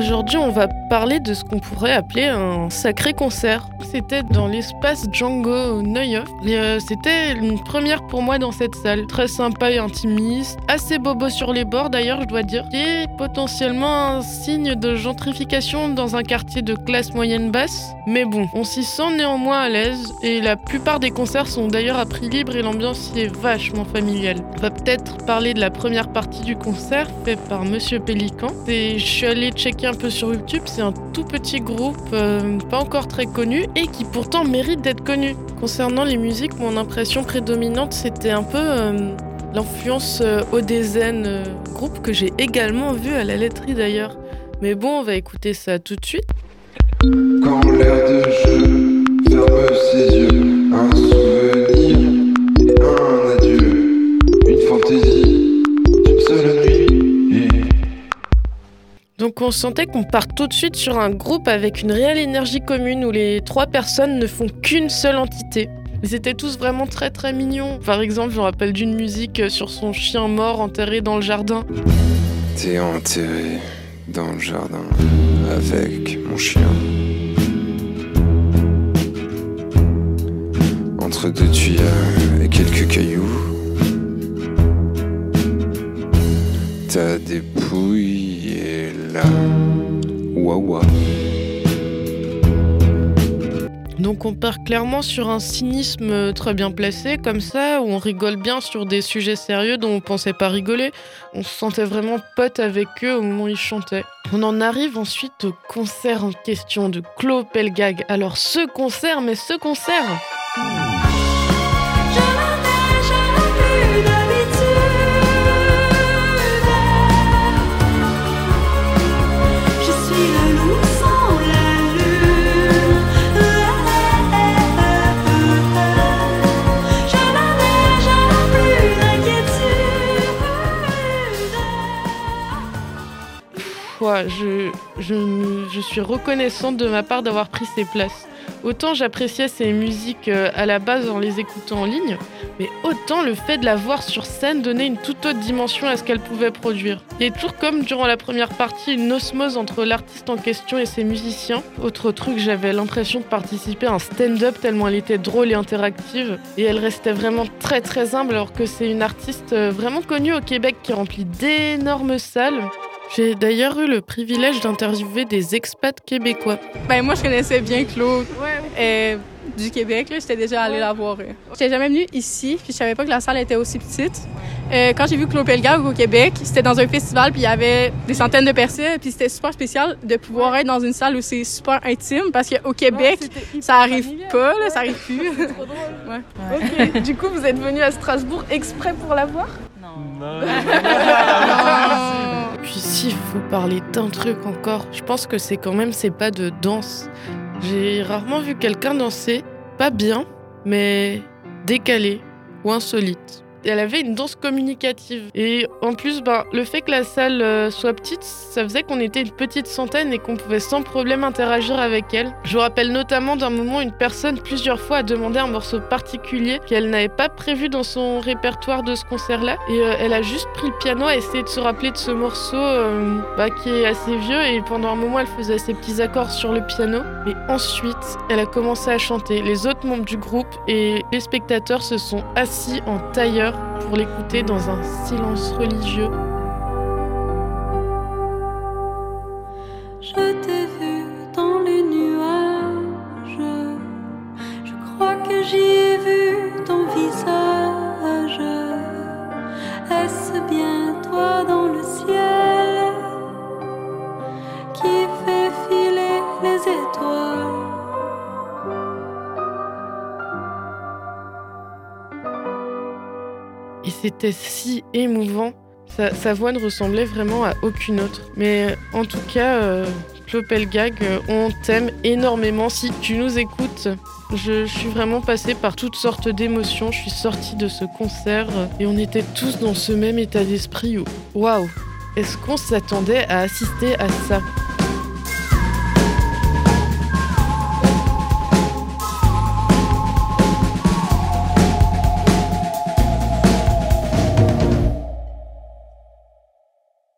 Aujourd'hui, on va parler de ce qu'on pourrait appeler un sacré concert. C'était dans l'espace Django. Et euh, c'était une première pour moi dans cette salle. Très sympa et intimiste. Assez bobo sur les bords d'ailleurs, je dois dire. Et potentiellement un signe de gentrification dans un quartier de classe moyenne basse. Mais bon, on s'y sent néanmoins à l'aise. Et la plupart des concerts sont d'ailleurs à prix libre et l'ambiance y est vachement familiale. On va peut-être parler de la première partie du concert fait par Monsieur Pélican. Et je suis allée checker un peu sur YouTube. C'est un tout petit groupe, euh, pas encore très connu et qui pourtant mérite d'être connu. Concernant les musiques, mon impression prédominante, c'était un peu euh, l'influence euh, Odezen, groupe que j'ai également vu à la laiterie d'ailleurs. Mais bon, on va écouter ça tout de suite. Quand l'air de jeu ses yeux, Donc on sentait qu'on part tout de suite sur un groupe avec une réelle énergie commune où les trois personnes ne font qu'une seule entité. Ils étaient tous vraiment très très mignons. Par exemple, je me rappelle d'une musique sur son chien mort enterré dans le jardin. T'es enterré dans le jardin avec mon chien. Ta dépouille est là. Donc on part clairement sur un cynisme très bien placé, comme ça, où on rigole bien sur des sujets sérieux dont on pensait pas rigoler. On se sentait vraiment pote avec eux au moment où ils chantaient. On en arrive ensuite au concert en question de Claude Pelgag. Alors ce concert, mais ce concert Je suis reconnaissante de ma part d'avoir pris ces places. Autant j'appréciais ces musiques euh, à la base en les écoutant en ligne, mais autant le fait de la voir sur scène donnait une toute autre dimension à ce qu'elle pouvait produire. Il y a toujours comme durant la première partie une osmose entre l'artiste en question et ses musiciens. Autre truc, j'avais l'impression de participer à un stand-up tellement elle était drôle et interactive, et elle restait vraiment très très humble alors que c'est une artiste euh, vraiment connue au Québec qui remplit d'énormes salles. J'ai d'ailleurs eu le privilège d'interviewer des expats québécois. Ben moi je connaissais bien Claude euh, du Québec, là, j'étais déjà allée la voir. euh. J'étais jamais venue ici, puis je savais pas que la salle était aussi petite. Euh, quand j'ai vu Claude Pelgag au Québec, c'était dans un festival, puis il y avait des centaines de personnes, puis c'était super spécial de pouvoir être dans une salle où c'est super intime, parce qu'au Québec, ça arrive pas, là, ça arrive plus. Ok, du coup, vous êtes venu à Strasbourg exprès pour la voir? Puis s'il faut parler d'un truc encore, je pense que c'est quand même ces pas de danse. J'ai rarement vu quelqu'un danser, pas bien, mais décalé ou insolite. Et elle avait une danse communicative. Et en plus, ben, le fait que la salle euh, soit petite, ça faisait qu'on était une petite centaine et qu'on pouvait sans problème interagir avec elle. Je me rappelle notamment d'un moment une personne plusieurs fois a demandé un morceau particulier qu'elle n'avait pas prévu dans son répertoire de ce concert-là. Et euh, elle a juste pris le piano à essayer de se rappeler de ce morceau euh, bah, qui est assez vieux. Et pendant un moment, elle faisait ses petits accords sur le piano. Et ensuite, elle a commencé à chanter. Les autres membres du groupe et les spectateurs se sont assis en tailleur pour l'écouter dans un silence religieux. C'était si émouvant. Sa, voix ne ressemblait vraiment à aucune autre. Mais en tout cas, euh, Claude Pelgag, euh, on t'aime énormément. Si tu nous écoutes, je, suis vraiment passée par toutes sortes d'émotions. Je suis sortie de ce concert euh, et on était tous dans ce même état d'esprit. Waouh! Est-ce qu'on s'attendait à assister à ça?